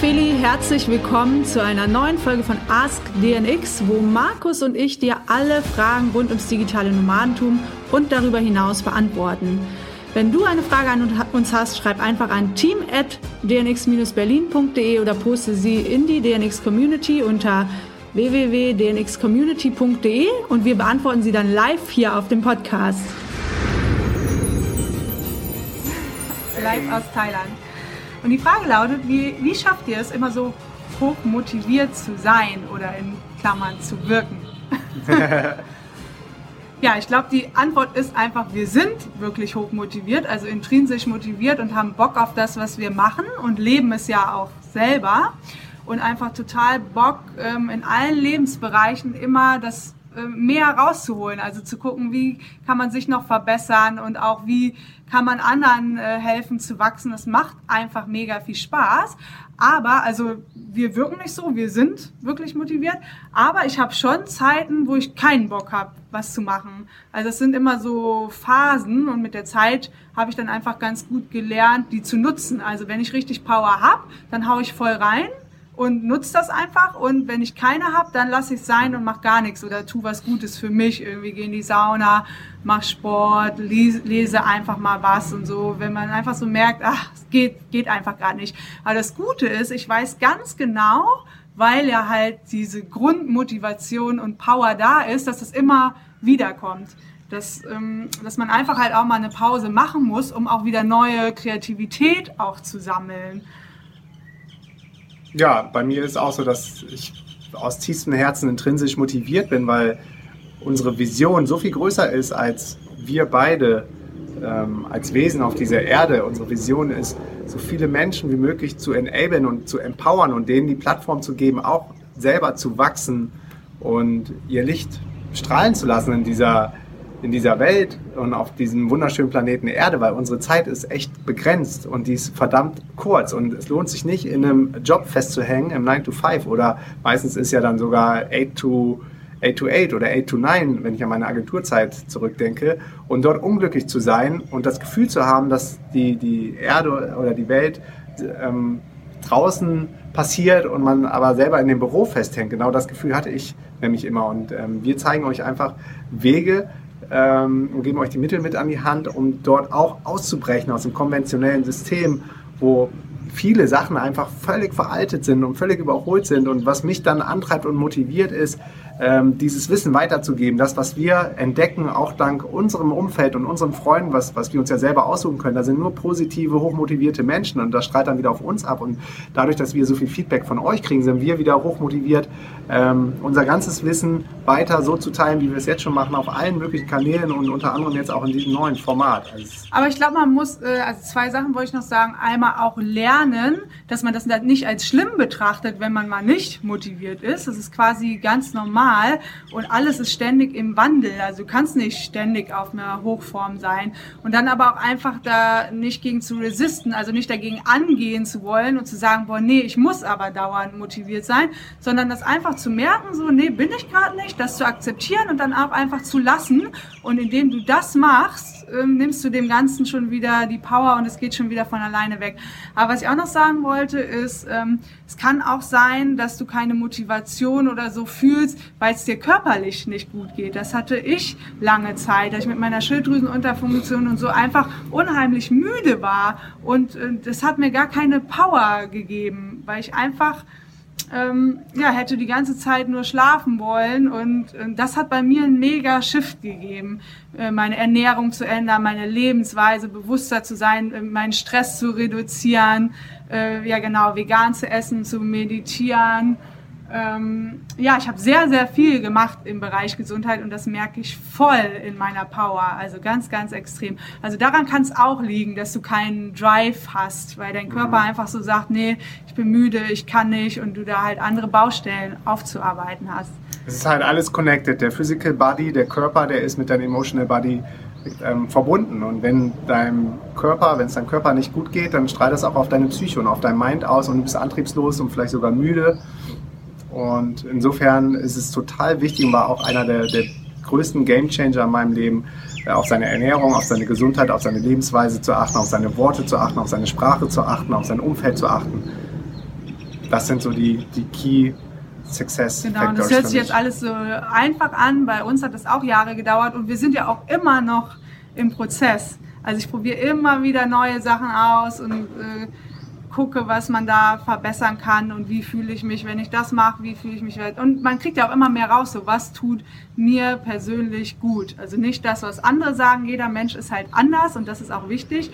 Feli, herzlich willkommen zu einer neuen Folge von Ask DNX, wo Markus und ich dir alle Fragen rund ums digitale Nomadentum und darüber hinaus beantworten. Wenn du eine Frage an uns hast, schreib einfach an team@dnx-berlin.de oder poste sie in die DNX Community unter www.dnxcommunity.de und wir beantworten sie dann live hier auf dem Podcast. Live aus Thailand. Und die Frage lautet, wie, wie schafft ihr es immer so hoch motiviert zu sein oder in Klammern zu wirken? ja, ich glaube, die Antwort ist einfach, wir sind wirklich hoch motiviert, also intrinsisch motiviert und haben Bock auf das, was wir machen und leben es ja auch selber und einfach total Bock ähm, in allen Lebensbereichen immer das mehr rauszuholen, also zu gucken, wie kann man sich noch verbessern und auch wie kann man anderen äh, helfen zu wachsen. Das macht einfach mega viel Spaß. Aber, also wir wirken nicht so, wir sind wirklich motiviert. Aber ich habe schon Zeiten, wo ich keinen Bock habe, was zu machen. Also es sind immer so Phasen und mit der Zeit habe ich dann einfach ganz gut gelernt, die zu nutzen. Also wenn ich richtig Power habe, dann haue ich voll rein und nutze das einfach und wenn ich keine habe, dann lasse ich es sein und mache gar nichts oder tu was Gutes für mich. Irgendwie gehe in die Sauna, mach Sport, lese einfach mal was und so. Wenn man einfach so merkt, ach, es geht, geht einfach gar nicht. Aber das Gute ist, ich weiß ganz genau, weil ja halt diese Grundmotivation und Power da ist, dass es immer wiederkommt. Dass, ähm, dass man einfach halt auch mal eine Pause machen muss, um auch wieder neue Kreativität auch zu sammeln. Ja, bei mir ist auch so, dass ich aus tiefstem Herzen intrinsisch motiviert bin, weil unsere Vision so viel größer ist als wir beide ähm, als Wesen auf dieser Erde. Unsere Vision ist, so viele Menschen wie möglich zu enablen und zu empowern und denen die Plattform zu geben, auch selber zu wachsen und ihr Licht strahlen zu lassen in dieser in dieser Welt und auf diesem wunderschönen Planeten Erde, weil unsere Zeit ist echt begrenzt und die ist verdammt kurz. Und es lohnt sich nicht in einem Job festzuhängen, im 9 to 5 oder meistens ist ja dann sogar 8 to 8 to 8 oder 8 to 9, wenn ich an meine Agenturzeit zurückdenke. Und dort unglücklich zu sein und das Gefühl zu haben, dass die, die Erde oder die Welt ähm, draußen passiert und man aber selber in dem Büro festhängt. Genau das Gefühl hatte ich nämlich immer. Und ähm, wir zeigen euch einfach Wege, ähm, und geben euch die Mittel mit an die Hand, um dort auch auszubrechen aus dem konventionellen System, wo viele Sachen einfach völlig veraltet sind und völlig überholt sind. Und was mich dann antreibt und motiviert ist, ähm, dieses Wissen weiterzugeben. Das, was wir entdecken, auch dank unserem Umfeld und unseren Freunden, was, was wir uns ja selber aussuchen können, da sind nur positive, hochmotivierte Menschen und das strahlt dann wieder auf uns ab. Und dadurch, dass wir so viel Feedback von euch kriegen, sind wir wieder hochmotiviert, ähm, unser ganzes Wissen weiter so zu teilen, wie wir es jetzt schon machen, auf allen möglichen Kanälen und unter anderem jetzt auch in diesem neuen Format. Also Aber ich glaube, man muss, äh, also zwei Sachen wollte ich noch sagen. Einmal auch lernen, dass man das nicht als schlimm betrachtet, wenn man mal nicht motiviert ist. Das ist quasi ganz normal normal und alles ist ständig im Wandel. Also du kannst nicht ständig auf einer Hochform sein und dann aber auch einfach da nicht gegen zu resisten, also nicht dagegen angehen zu wollen und zu sagen, boah, nee, ich muss aber dauernd motiviert sein, sondern das einfach zu merken, so, nee, bin ich gerade nicht, das zu akzeptieren und dann auch einfach zu lassen und indem du das machst, ähm, nimmst du dem Ganzen schon wieder die Power und es geht schon wieder von alleine weg. Aber was ich auch noch sagen wollte, ist, ähm, es kann auch sein, dass du keine Motivation oder so fühlst, weil es dir körperlich nicht gut geht. Das hatte ich lange Zeit, dass ich mit meiner Schilddrüsenunterfunktion und so einfach unheimlich müde war und äh, das hat mir gar keine Power gegeben, weil ich einfach ähm, ja, hätte die ganze Zeit nur schlafen wollen und äh, das hat bei mir einen mega Shift gegeben, äh, meine Ernährung zu ändern, meine Lebensweise bewusster zu sein, äh, meinen Stress zu reduzieren, äh, ja genau, vegan zu essen, zu meditieren ähm, ja, ich habe sehr, sehr viel gemacht im Bereich Gesundheit und das merke ich voll in meiner Power, also ganz, ganz extrem. Also daran kann es auch liegen, dass du keinen Drive hast, weil dein Körper mhm. einfach so sagt, nee, ich bin müde, ich kann nicht und du da halt andere Baustellen aufzuarbeiten hast. Es ist halt alles connected. Der Physical Body, der Körper, der ist mit deinem Emotional Body ähm, verbunden. Und wenn deinem Körper, wenn es deinem Körper nicht gut geht, dann strahlt das auch auf deine Psyche und auf dein Mind aus und du bist antriebslos und vielleicht sogar müde. Und insofern ist es total wichtig und war auch einer der, der größten Gamechanger in meinem Leben, äh, auf seine Ernährung, auf seine Gesundheit, auf seine Lebensweise zu achten, auf seine Worte zu achten, auf seine Sprache zu achten, auf sein Umfeld zu achten. das sind so die, die Key Success Genau, und das hört sich jetzt alles so einfach an. Bei uns hat das auch Jahre gedauert und wir sind ja auch immer noch im Prozess. Also ich probiere immer wieder neue Sachen aus und äh, gucke, was man da verbessern kann und wie fühle ich mich, wenn ich das mache, wie fühle ich mich. Und man kriegt ja auch immer mehr raus, so was tut mir persönlich gut. Also nicht das, was andere sagen, jeder Mensch ist halt anders und das ist auch wichtig.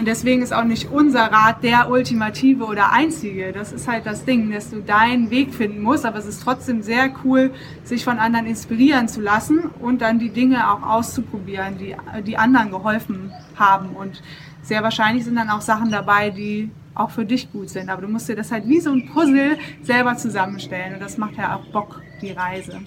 Und deswegen ist auch nicht unser Rat der ultimative oder einzige. Das ist halt das Ding, dass du deinen Weg finden musst. Aber es ist trotzdem sehr cool, sich von anderen inspirieren zu lassen und dann die Dinge auch auszuprobieren, die, die anderen geholfen haben. Und sehr wahrscheinlich sind dann auch Sachen dabei, die auch für dich gut sind. Aber du musst dir das halt wie so ein Puzzle selber zusammenstellen. Und das macht ja auch Bock, die Reise.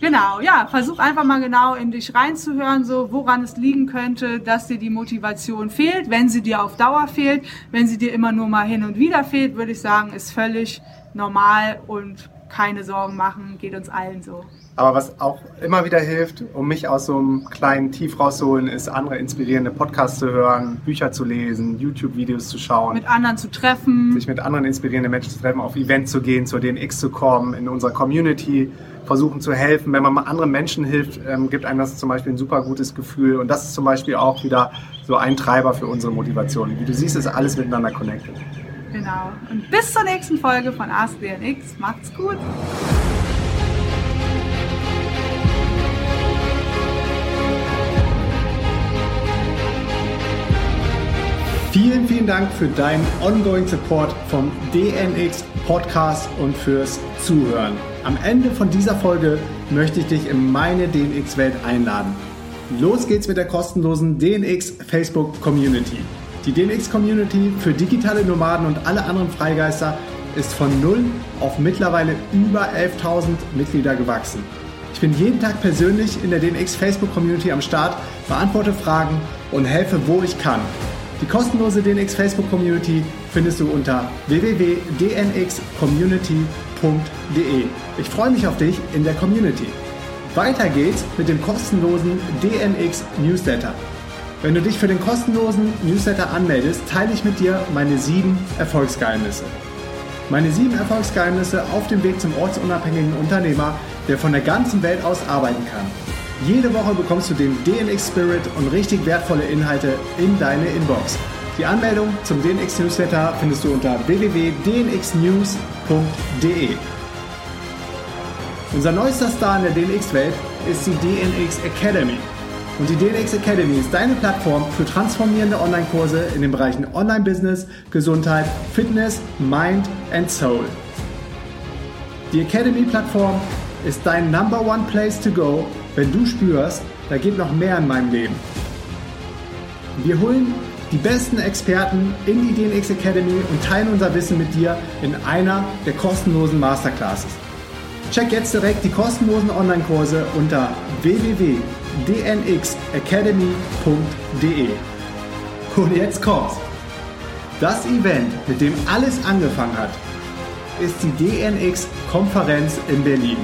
Genau, ja, versuch einfach mal genau in dich reinzuhören, so woran es liegen könnte, dass dir die Motivation fehlt. Wenn sie dir auf Dauer fehlt, wenn sie dir immer nur mal hin und wieder fehlt, würde ich sagen, ist völlig normal und keine Sorgen machen, geht uns allen so. Aber was auch immer wieder hilft, um mich aus so einem kleinen Tief rauszuholen, ist andere inspirierende Podcasts zu hören, Bücher zu lesen, YouTube-Videos zu schauen. Mit anderen zu treffen. Sich mit anderen inspirierenden Menschen zu treffen, auf Events zu gehen, zu DNX zu kommen, in unserer Community versuchen zu helfen. Wenn man mal anderen Menschen hilft, ähm, gibt einem das zum Beispiel ein super gutes Gefühl. Und das ist zum Beispiel auch wieder so ein Treiber für unsere Motivation. Wie du siehst, ist alles miteinander connected. Genau. Und bis zur nächsten Folge von Ask DNX. Macht's gut. Vielen, vielen Dank für deinen ongoing Support vom DNX Podcast und fürs Zuhören. Am Ende von dieser Folge möchte ich dich in meine DNX-Welt einladen. Los geht's mit der kostenlosen DNX Facebook Community. Die DNX Community für digitale Nomaden und alle anderen Freigeister ist von null auf mittlerweile über 11.000 Mitglieder gewachsen. Ich bin jeden Tag persönlich in der DNX Facebook Community am Start, beantworte Fragen und helfe, wo ich kann. Die kostenlose DNX Facebook Community findest du unter www.dnxcommunity.de. Ich freue mich auf dich in der Community. Weiter geht's mit dem kostenlosen DNX Newsletter. Wenn du dich für den kostenlosen Newsletter anmeldest, teile ich mit dir meine sieben Erfolgsgeheimnisse. Meine sieben Erfolgsgeheimnisse auf dem Weg zum ortsunabhängigen Unternehmer, der von der ganzen Welt aus arbeiten kann. Jede Woche bekommst du den DNX Spirit und richtig wertvolle Inhalte in deine Inbox. Die Anmeldung zum DNX Newsletter findest du unter www.dnxnews.de. Unser neuester Star in der DNX-Welt ist die DNX Academy. Und die DNX Academy ist deine Plattform für transformierende Online-Kurse in den Bereichen Online-Business, Gesundheit, Fitness, Mind and Soul. Die Academy-Plattform ist dein Number One Place to Go wenn du spürst, da geht noch mehr in meinem Leben. Wir holen die besten Experten in die DNX Academy und teilen unser Wissen mit dir in einer der kostenlosen Masterclasses. Check jetzt direkt die kostenlosen Online-Kurse unter www.dnxacademy.de. Und jetzt kommt's. Das Event, mit dem alles angefangen hat, ist die DNX-Konferenz in Berlin.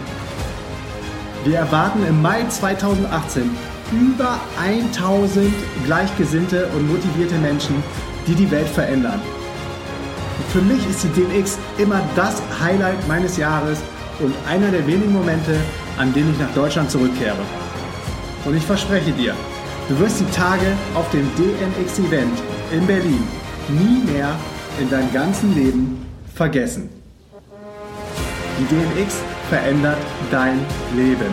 Wir erwarten im Mai 2018 über 1000 gleichgesinnte und motivierte Menschen, die die Welt verändern. Für mich ist die DNX immer das Highlight meines Jahres und einer der wenigen Momente, an denen ich nach Deutschland zurückkehre. Und ich verspreche dir, du wirst die Tage auf dem DNX-Event in Berlin nie mehr in deinem ganzen Leben vergessen. Die DNX verändert dein Leben.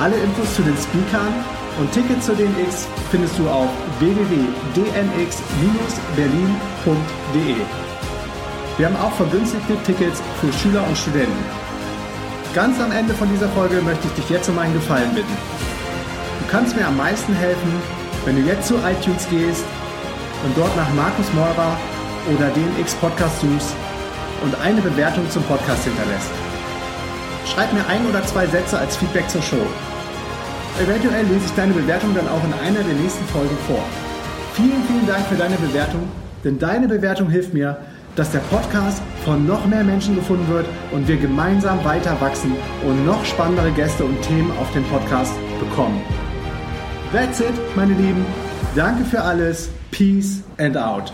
Alle Infos zu den Speakern und Tickets zu DNX findest du auf www.dnx-berlin.de. Wir haben auch vergünstigte Tickets für Schüler und Studenten. Ganz am Ende von dieser Folge möchte ich dich jetzt um einen Gefallen bitten. Du kannst mir am meisten helfen, wenn du jetzt zu iTunes gehst und dort nach Markus Meurer oder DNX Podcast suchst und eine Bewertung zum Podcast hinterlässt. Schreib mir ein oder zwei Sätze als Feedback zur Show. Eventuell lese ich deine Bewertung dann auch in einer der nächsten Folgen vor. Vielen, vielen Dank für deine Bewertung, denn deine Bewertung hilft mir, dass der Podcast von noch mehr Menschen gefunden wird und wir gemeinsam weiter wachsen und noch spannendere Gäste und Themen auf dem Podcast bekommen. That's it, meine Lieben. Danke für alles. Peace and out.